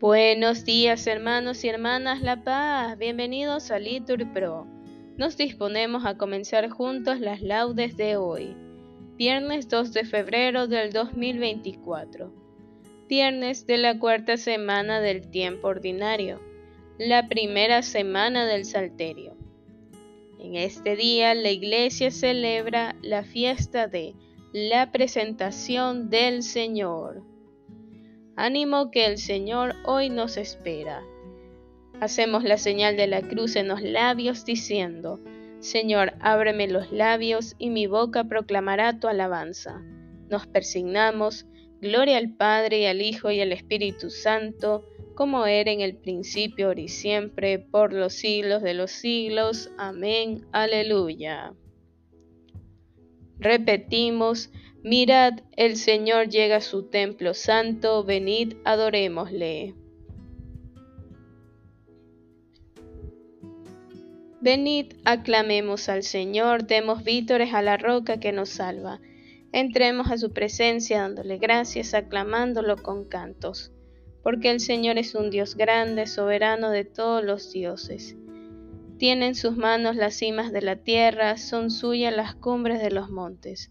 Buenos días hermanos y hermanas La Paz, bienvenidos a Litur Pro. Nos disponemos a comenzar juntos las laudes de hoy, viernes 2 de febrero del 2024, viernes de la cuarta semana del tiempo ordinario, la primera semana del Salterio. En este día la iglesia celebra la fiesta de la presentación del Señor. Ánimo que el Señor hoy nos espera. Hacemos la señal de la cruz en los labios diciendo, Señor, ábreme los labios y mi boca proclamará tu alabanza. Nos persignamos, gloria al Padre y al Hijo y al Espíritu Santo, como era en el principio, ahora y siempre, por los siglos de los siglos. Amén. Aleluya. Repetimos, Mirad, el Señor llega a su templo santo, venid, adorémosle. Venid, aclamemos al Señor, demos vítores a la roca que nos salva. Entremos a su presencia dándole gracias, aclamándolo con cantos, porque el Señor es un Dios grande, soberano de todos los dioses. Tiene en sus manos las cimas de la tierra, son suyas las cumbres de los montes.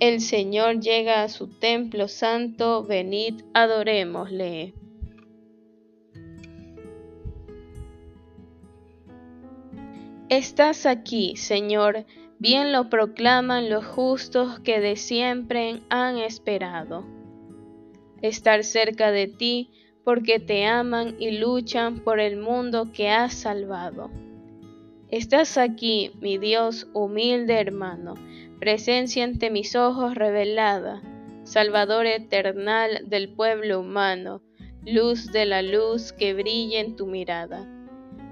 el Señor llega a su templo santo, venid, adorémosle. Estás aquí, Señor, bien lo proclaman los justos que de siempre han esperado. Estar cerca de ti porque te aman y luchan por el mundo que has salvado. Estás aquí, mi Dios humilde hermano, presencia ante mis ojos revelada, Salvador eternal del pueblo humano, luz de la luz que brilla en tu mirada.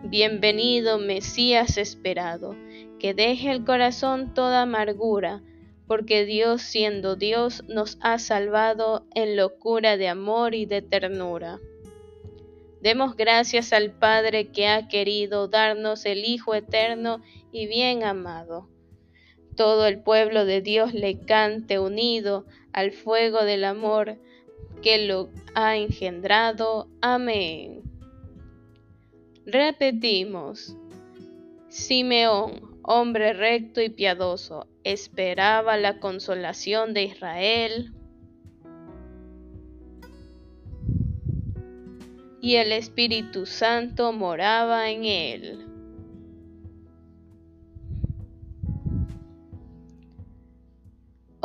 Bienvenido, Mesías esperado, que deje el corazón toda amargura, porque Dios siendo Dios nos ha salvado en locura de amor y de ternura. Demos gracias al Padre que ha querido darnos el Hijo eterno y bien amado todo el pueblo de Dios le cante unido al fuego del amor que lo ha engendrado. Amén. Repetimos. Simeón, hombre recto y piadoso, esperaba la consolación de Israel. Y el Espíritu Santo moraba en él.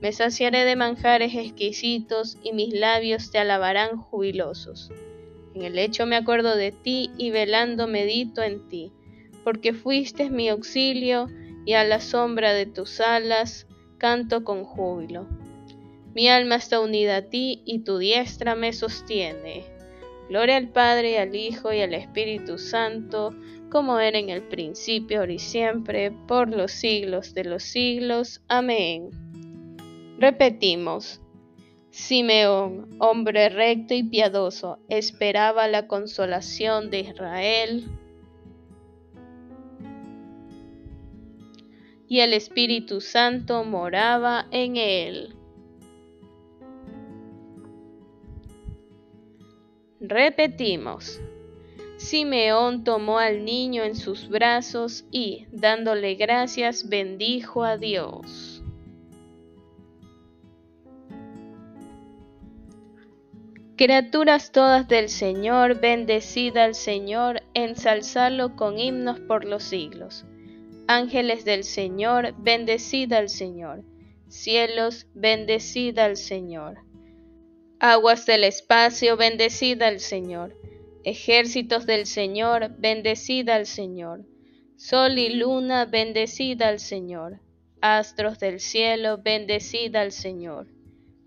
Me saciaré de manjares exquisitos y mis labios te alabarán jubilosos. En el lecho me acuerdo de ti y velando medito en ti, porque fuiste mi auxilio y a la sombra de tus alas canto con júbilo. Mi alma está unida a ti y tu diestra me sostiene. Gloria al Padre, al Hijo y al Espíritu Santo, como era en el principio, ahora y siempre, por los siglos de los siglos. Amén. Repetimos, Simeón, hombre recto y piadoso, esperaba la consolación de Israel. y el Espíritu Santo moraba en él. Repetimos. Simeón tomó al niño en sus brazos y, dándole gracias, bendijo a Dios. Criaturas todas del Señor, bendecida al Señor, ensalzarlo con himnos por los siglos. Ángeles del Señor, bendecida al Señor. Cielos, bendecida al Señor. Aguas del espacio, bendecida al Señor. Ejércitos del Señor, bendecida al Señor. Sol y luna, bendecida al Señor. Astros del cielo, bendecida al Señor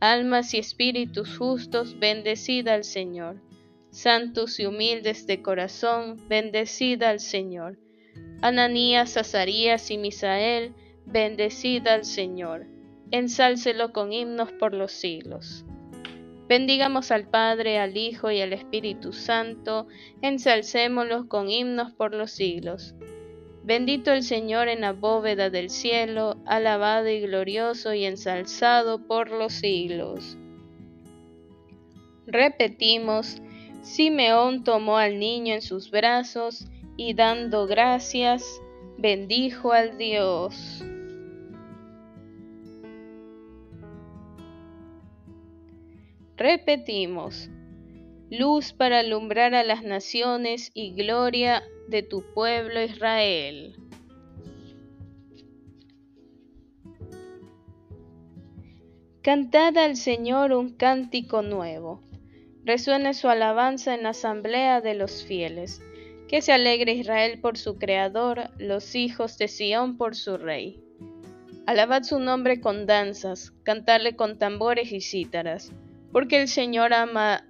Almas y espíritus justos, bendecida al Señor. Santos y humildes de corazón, bendecida al Señor. Ananías, Azarías y Misael, bendecida al Señor. Ensálcelo con himnos por los siglos. Bendigamos al Padre, al Hijo y al Espíritu Santo, ensalcémoslos con himnos por los siglos. Bendito el Señor en la bóveda del cielo, alabado y glorioso y ensalzado por los siglos. Repetimos, Simeón tomó al niño en sus brazos y dando gracias, bendijo al Dios. Repetimos, luz para alumbrar a las naciones y gloria de tu pueblo Israel. Cantad al Señor un cántico nuevo. Resuene su alabanza en la asamblea de los fieles. Que se alegre Israel por su Creador, los hijos de Sión por su Rey. Alabad su nombre con danzas, cantadle con tambores y cítaras, porque el Señor ama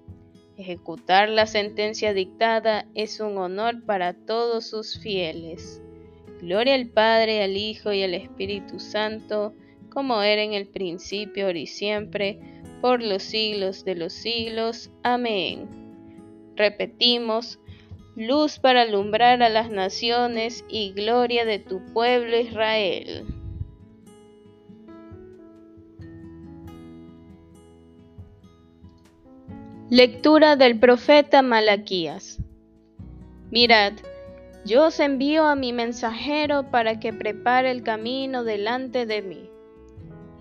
Ejecutar la sentencia dictada es un honor para todos sus fieles. Gloria al Padre, al Hijo y al Espíritu Santo, como era en el principio, ahora y siempre, por los siglos de los siglos. Amén. Repetimos, luz para alumbrar a las naciones y gloria de tu pueblo Israel. Lectura del profeta Malaquías. Mirad, yo os envío a mi mensajero para que prepare el camino delante de mí.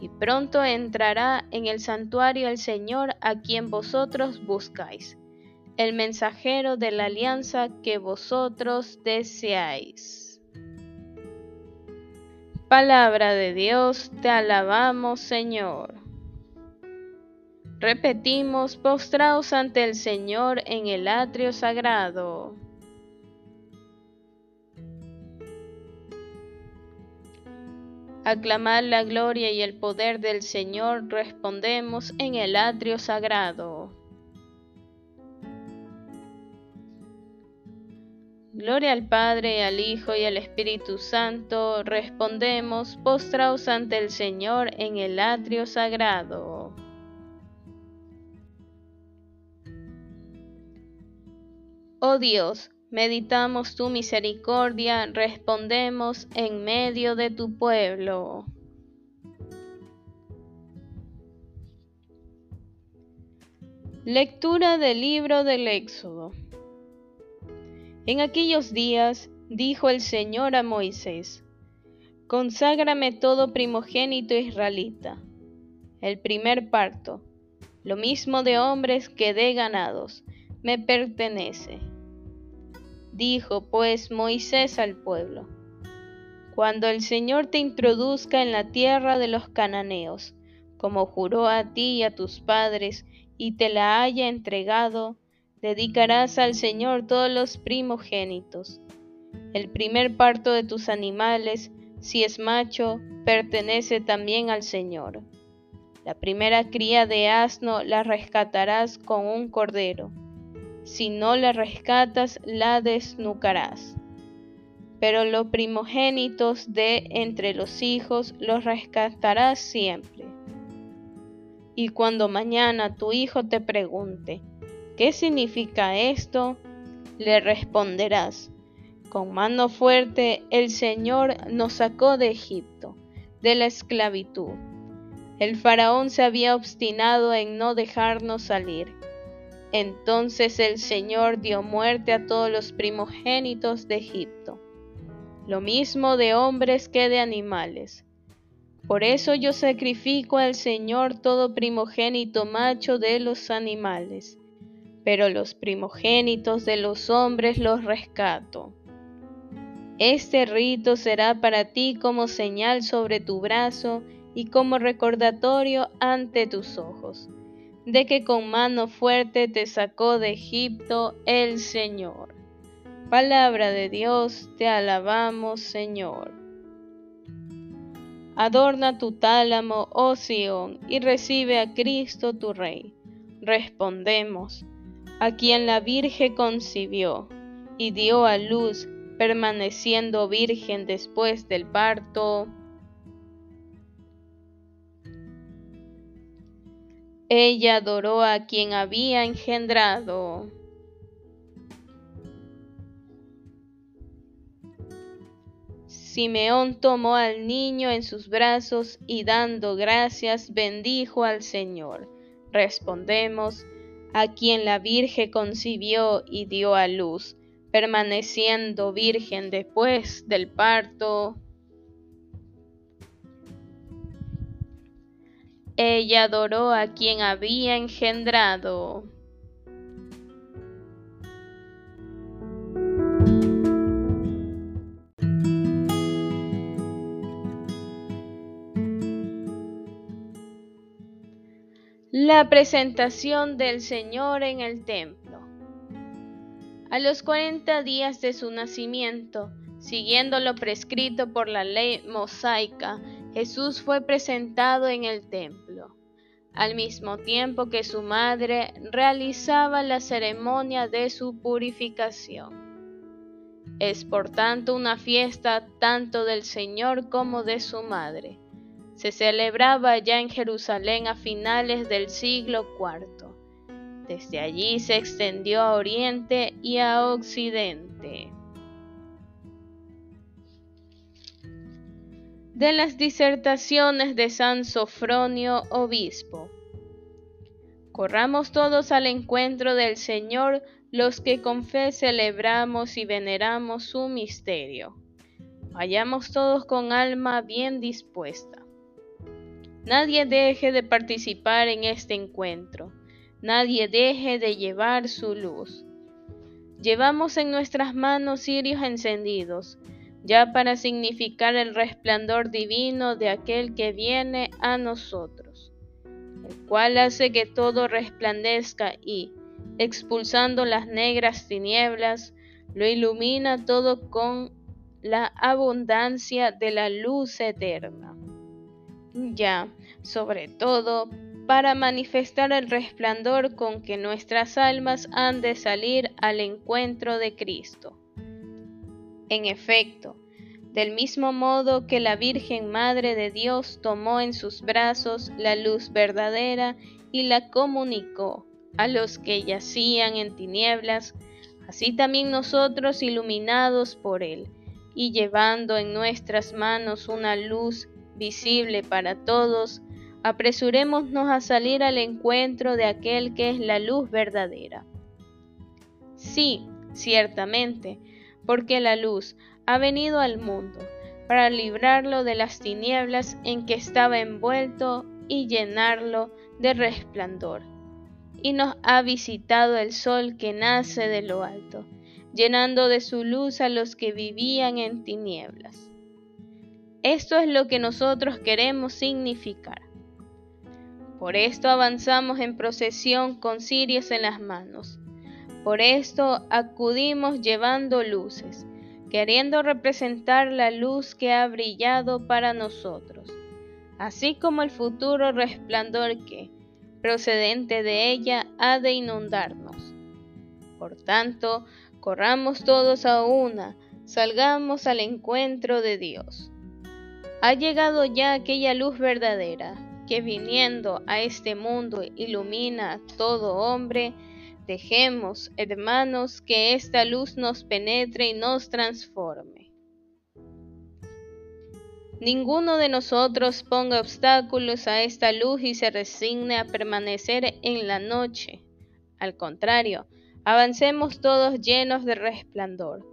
Y pronto entrará en el santuario el Señor a quien vosotros buscáis, el mensajero de la alianza que vosotros deseáis. Palabra de Dios, te alabamos Señor. Repetimos, postraos ante el Señor en el atrio sagrado. Aclamar la gloria y el poder del Señor respondemos en el atrio sagrado. Gloria al Padre, al Hijo y al Espíritu Santo, respondemos postraos ante el Señor en el atrio sagrado. Oh Dios, meditamos tu misericordia, respondemos en medio de tu pueblo. Lectura del libro del Éxodo. En aquellos días dijo el Señor a Moisés, Conságrame todo primogénito israelita, el primer parto, lo mismo de hombres que de ganados, me pertenece. Dijo pues Moisés al pueblo, Cuando el Señor te introduzca en la tierra de los cananeos, como juró a ti y a tus padres, y te la haya entregado, Dedicarás al Señor todos los primogénitos. El primer parto de tus animales, si es macho, pertenece también al Señor. La primera cría de asno la rescatarás con un cordero. Si no la rescatas, la desnucarás. Pero los primogénitos de entre los hijos los rescatarás siempre. Y cuando mañana tu hijo te pregunte, ¿Qué significa esto? Le responderás, con mano fuerte el Señor nos sacó de Egipto, de la esclavitud. El faraón se había obstinado en no dejarnos salir. Entonces el Señor dio muerte a todos los primogénitos de Egipto, lo mismo de hombres que de animales. Por eso yo sacrifico al Señor todo primogénito macho de los animales pero los primogénitos de los hombres los rescato. Este rito será para ti como señal sobre tu brazo y como recordatorio ante tus ojos, de que con mano fuerte te sacó de Egipto el Señor. Palabra de Dios, te alabamos Señor. Adorna tu tálamo, oh Sión, y recibe a Cristo tu Rey. Respondemos, a quien la Virgen concibió y dio a luz, permaneciendo virgen después del parto. Ella adoró a quien había engendrado. Simeón tomó al niño en sus brazos y dando gracias bendijo al Señor. Respondemos, a quien la Virgen concibió y dio a luz, permaneciendo virgen después del parto. Ella adoró a quien había engendrado. La presentación del Señor en el templo. A los cuarenta días de su nacimiento, siguiendo lo prescrito por la ley mosaica, Jesús fue presentado en el templo, al mismo tiempo que su madre realizaba la ceremonia de su purificación. Es por tanto una fiesta tanto del Señor como de su madre se celebraba ya en Jerusalén a finales del siglo IV. Desde allí se extendió a oriente y a occidente. De las disertaciones de San Sofronio, obispo. Corramos todos al encuentro del Señor los que con fe celebramos y veneramos su misterio. Vayamos todos con alma bien dispuesta. Nadie deje de participar en este encuentro. Nadie deje de llevar su luz. Llevamos en nuestras manos cirios encendidos, ya para significar el resplandor divino de aquel que viene a nosotros, el cual hace que todo resplandezca y, expulsando las negras tinieblas, lo ilumina todo con la abundancia de la luz eterna. Ya, sobre todo, para manifestar el resplandor con que nuestras almas han de salir al encuentro de Cristo. En efecto, del mismo modo que la Virgen Madre de Dios tomó en sus brazos la luz verdadera y la comunicó a los que yacían en tinieblas, así también nosotros iluminados por Él, y llevando en nuestras manos una luz visible para todos, apresurémonos a salir al encuentro de aquel que es la luz verdadera. Sí, ciertamente, porque la luz ha venido al mundo para librarlo de las tinieblas en que estaba envuelto y llenarlo de resplandor. Y nos ha visitado el sol que nace de lo alto, llenando de su luz a los que vivían en tinieblas. Esto es lo que nosotros queremos significar. Por esto avanzamos en procesión con cirios en las manos. Por esto acudimos llevando luces, queriendo representar la luz que ha brillado para nosotros, así como el futuro resplandor que, procedente de ella, ha de inundarnos. Por tanto, corramos todos a una, salgamos al encuentro de Dios. Ha llegado ya aquella luz verdadera, que viniendo a este mundo ilumina a todo hombre, dejemos, hermanos, que esta luz nos penetre y nos transforme. Ninguno de nosotros ponga obstáculos a esta luz y se resigne a permanecer en la noche. Al contrario, avancemos todos llenos de resplandor,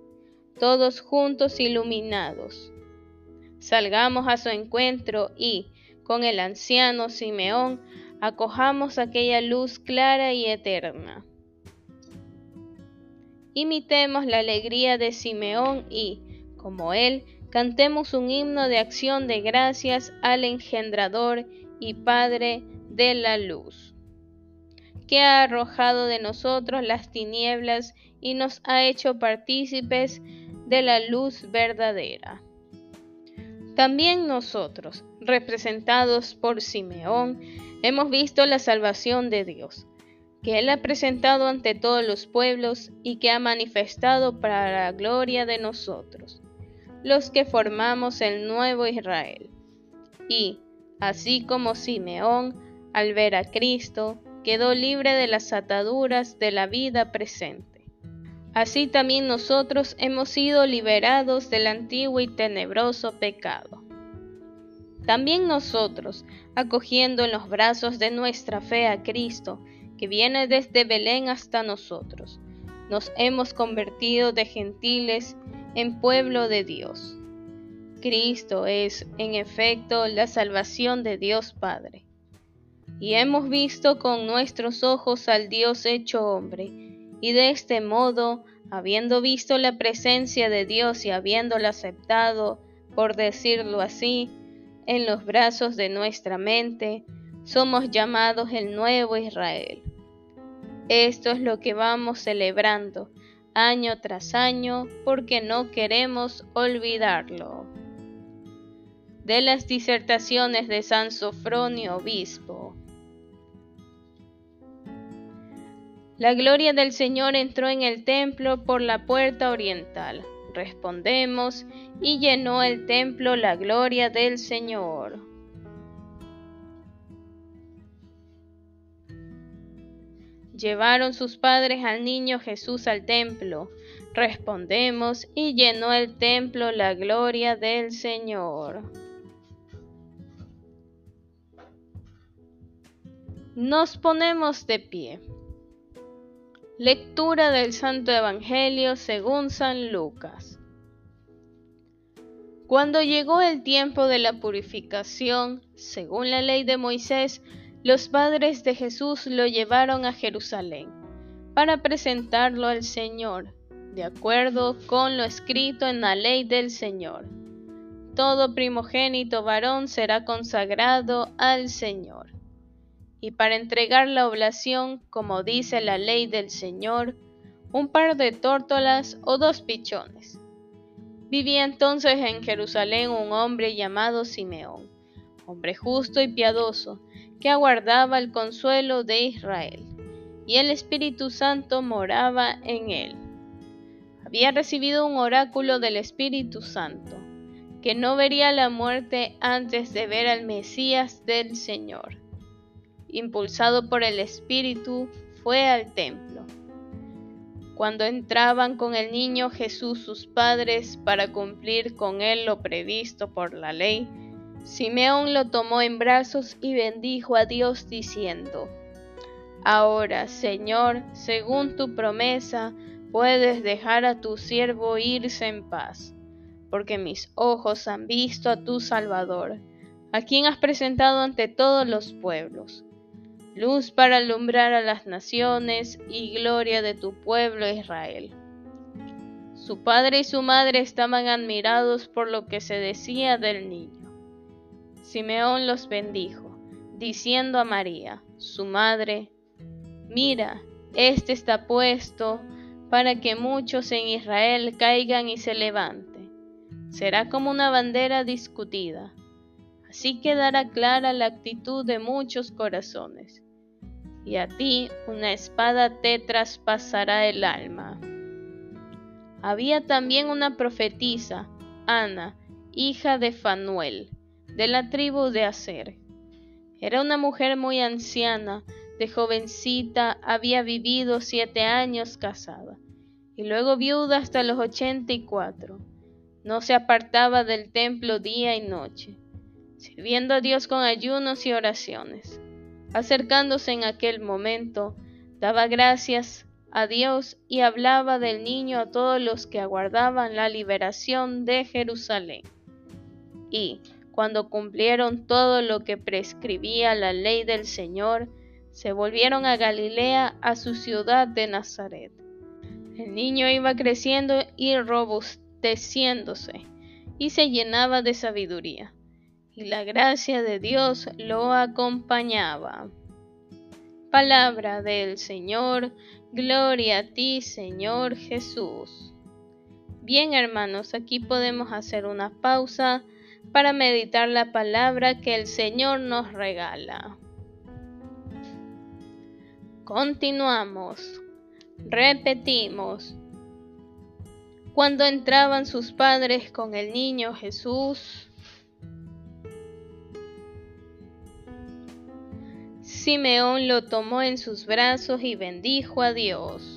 todos juntos iluminados. Salgamos a su encuentro y, con el anciano Simeón, acojamos aquella luz clara y eterna. Imitemos la alegría de Simeón y, como él, cantemos un himno de acción de gracias al engendrador y Padre de la luz, que ha arrojado de nosotros las tinieblas y nos ha hecho partícipes de la luz verdadera. También nosotros, representados por Simeón, hemos visto la salvación de Dios, que Él ha presentado ante todos los pueblos y que ha manifestado para la gloria de nosotros, los que formamos el nuevo Israel. Y, así como Simeón, al ver a Cristo, quedó libre de las ataduras de la vida presente así también nosotros hemos sido liberados del antiguo y tenebroso pecado. También nosotros, acogiendo en los brazos de nuestra fe a Cristo, que viene desde Belén hasta nosotros, nos hemos convertido de gentiles en pueblo de Dios. Cristo es, en efecto, la salvación de Dios Padre. Y hemos visto con nuestros ojos al Dios hecho hombre, y de este modo, habiendo visto la presencia de Dios y habiéndola aceptado, por decirlo así, en los brazos de nuestra mente, somos llamados el nuevo Israel. Esto es lo que vamos celebrando año tras año porque no queremos olvidarlo. De las disertaciones de San Sofronio Obispo. La gloria del Señor entró en el templo por la puerta oriental. Respondemos, y llenó el templo la gloria del Señor. Llevaron sus padres al niño Jesús al templo. Respondemos, y llenó el templo la gloria del Señor. Nos ponemos de pie. Lectura del Santo Evangelio según San Lucas. Cuando llegó el tiempo de la purificación, según la ley de Moisés, los padres de Jesús lo llevaron a Jerusalén para presentarlo al Señor, de acuerdo con lo escrito en la ley del Señor. Todo primogénito varón será consagrado al Señor y para entregar la oblación, como dice la ley del Señor, un par de tórtolas o dos pichones. Vivía entonces en Jerusalén un hombre llamado Simeón, hombre justo y piadoso, que aguardaba el consuelo de Israel, y el Espíritu Santo moraba en él. Había recibido un oráculo del Espíritu Santo, que no vería la muerte antes de ver al Mesías del Señor. Impulsado por el Espíritu, fue al templo cuando entraban con el niño Jesús sus padres para cumplir con él lo previsto por la ley, Simeón lo tomó en brazos y bendijo a Dios diciendo, Ahora, Señor, según tu promesa, puedes dejar a tu siervo irse en paz, porque mis ojos han visto a tu Salvador, a quien has presentado ante todos los pueblos luz para alumbrar a las naciones y gloria de tu pueblo Israel. Su padre y su madre estaban admirados por lo que se decía del niño. Simeón los bendijo, diciendo a María, su madre, Mira, este está puesto para que muchos en Israel caigan y se levanten. Será como una bandera discutida. Así quedará clara la actitud de muchos corazones y a ti una espada te traspasará el alma. Había también una profetisa, Ana, hija de Fanuel, de la tribu de Aser. Era una mujer muy anciana, de jovencita, había vivido siete años casada, y luego viuda hasta los ochenta y cuatro. No se apartaba del templo día y noche, sirviendo a Dios con ayunos y oraciones. Acercándose en aquel momento, daba gracias a Dios y hablaba del niño a todos los que aguardaban la liberación de Jerusalén. Y, cuando cumplieron todo lo que prescribía la ley del Señor, se volvieron a Galilea, a su ciudad de Nazaret. El niño iba creciendo y robusteciéndose, y se llenaba de sabiduría y la gracia de Dios lo acompañaba. Palabra del Señor, gloria a ti Señor Jesús. Bien hermanos, aquí podemos hacer una pausa para meditar la palabra que el Señor nos regala. Continuamos. Repetimos. Cuando entraban sus padres con el niño Jesús, Simeón lo tomó en sus brazos y bendijo a Dios.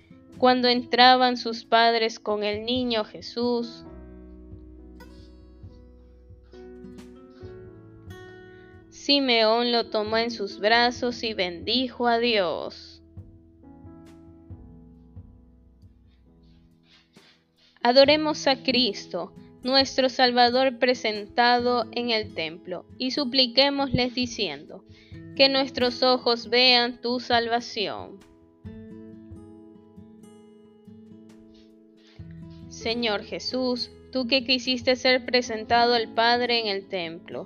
cuando entraban sus padres con el niño Jesús, Simeón lo tomó en sus brazos y bendijo a Dios. Adoremos a Cristo, nuestro Salvador presentado en el templo, y supliquémosles diciendo, que nuestros ojos vean tu salvación. Señor Jesús, tú que quisiste ser presentado al Padre en el templo,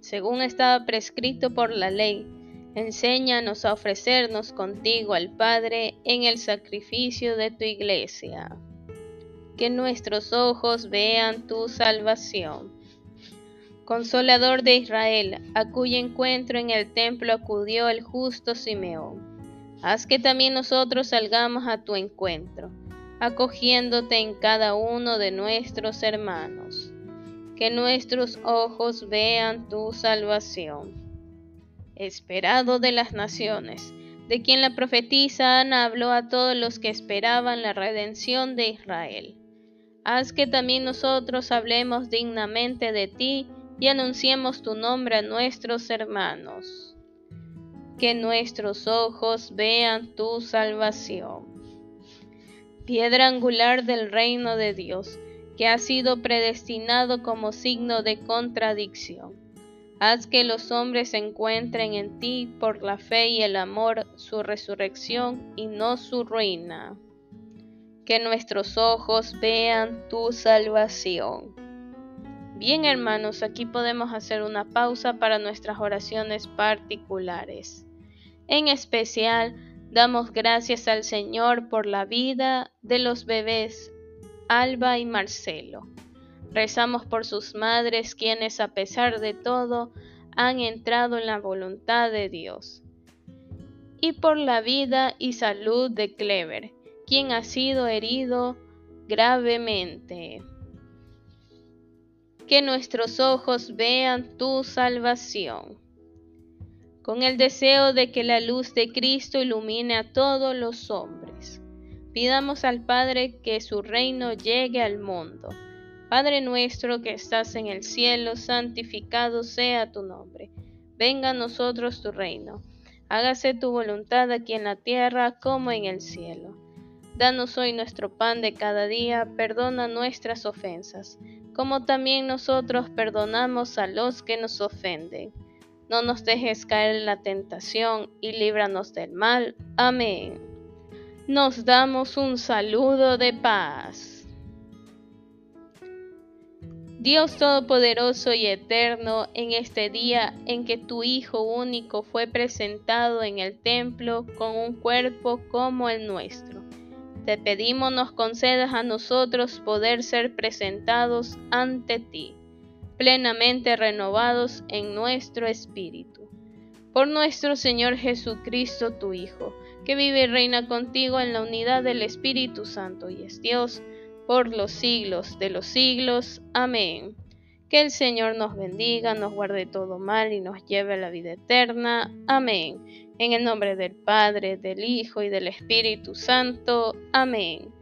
según estaba prescrito por la ley, enséñanos a ofrecernos contigo al Padre en el sacrificio de tu iglesia. Que nuestros ojos vean tu salvación. Consolador de Israel, a cuyo encuentro en el templo acudió el justo Simeón. Haz que también nosotros salgamos a tu encuentro acogiéndote en cada uno de nuestros hermanos. Que nuestros ojos vean tu salvación. Esperado de las naciones, de quien la profetisa Ana habló a todos los que esperaban la redención de Israel. Haz que también nosotros hablemos dignamente de ti y anunciemos tu nombre a nuestros hermanos. Que nuestros ojos vean tu salvación piedra angular del reino de Dios, que ha sido predestinado como signo de contradicción. Haz que los hombres encuentren en ti por la fe y el amor su resurrección y no su ruina. Que nuestros ojos vean tu salvación. Bien hermanos, aquí podemos hacer una pausa para nuestras oraciones particulares. En especial, Damos gracias al Señor por la vida de los bebés Alba y Marcelo. Rezamos por sus madres quienes a pesar de todo han entrado en la voluntad de Dios. Y por la vida y salud de Clever, quien ha sido herido gravemente. Que nuestros ojos vean tu salvación con el deseo de que la luz de Cristo ilumine a todos los hombres. Pidamos al Padre que su reino llegue al mundo. Padre nuestro que estás en el cielo, santificado sea tu nombre. Venga a nosotros tu reino. Hágase tu voluntad aquí en la tierra como en el cielo. Danos hoy nuestro pan de cada día, perdona nuestras ofensas, como también nosotros perdonamos a los que nos ofenden no nos dejes caer en la tentación y líbranos del mal. Amén. Nos damos un saludo de paz. Dios Todopoderoso y Eterno, en este día en que tu Hijo único fue presentado en el templo con un cuerpo como el nuestro, te pedimos nos concedas a nosotros poder ser presentados ante ti plenamente renovados en nuestro espíritu. Por nuestro Señor Jesucristo, tu Hijo, que vive y reina contigo en la unidad del Espíritu Santo y es Dios, por los siglos de los siglos. Amén. Que el Señor nos bendiga, nos guarde todo mal y nos lleve a la vida eterna. Amén. En el nombre del Padre, del Hijo y del Espíritu Santo. Amén.